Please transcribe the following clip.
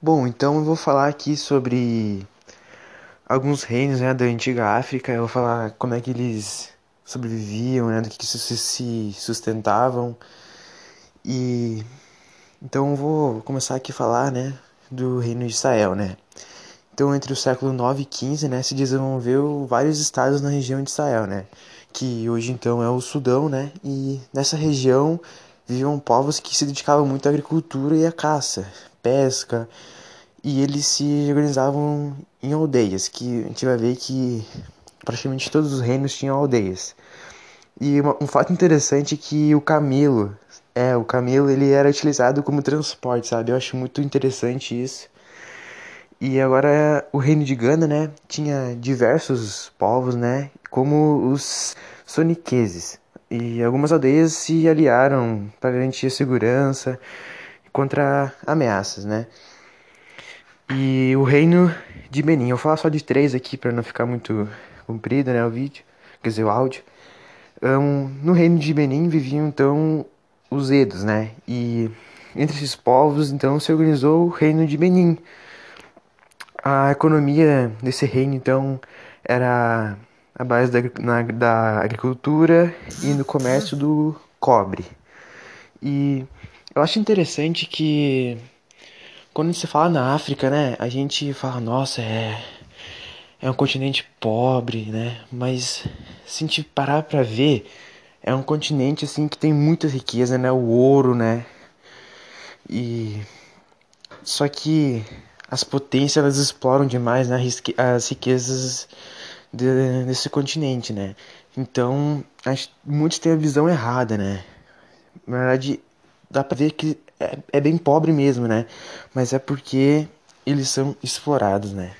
Bom, então eu vou falar aqui sobre alguns reinos né, da antiga África. Eu vou falar como é que eles sobreviviam, né, do que se sustentavam. E então eu vou começar aqui a falar, né, do reino de Israel, né. Então entre o século 9 e 15, né, se desenvolveu vários estados na região de Israel, né, que hoje então é o Sudão, né, e nessa região viviam povos que se dedicavam muito à agricultura e à caça, pesca, e eles se organizavam em aldeias, que a gente vai ver que praticamente todos os reinos tinham aldeias. E uma, um fato interessante é que o camelo, é, o camelo ele era utilizado como transporte, sabe? Eu acho muito interessante isso. E agora o reino de Gana, né, tinha diversos povos, né, como os soniqueses. E algumas aldeias se aliaram para garantir a segurança contra ameaças, né? E o reino de Benin. Eu vou falar só de três aqui para não ficar muito comprido, né, o vídeo, quer dizer, o áudio. Um, no reino de Benin viviam então os Edos, né? E entre esses povos então se organizou o reino de Benin. A economia desse reino então era a base da, na, da agricultura e no comércio do cobre. E eu acho interessante que quando se fala na África, né, a gente fala, nossa, é é um continente pobre, né? Mas se a gente parar para ver, é um continente assim que tem muita riqueza, né? O ouro, né? E só que as potências elas exploram demais né? as riquezas de, desse continente, né? Então, acho, muitos têm a visão errada, né? Na verdade, dá pra ver que é, é bem pobre mesmo, né? Mas é porque eles são explorados, né?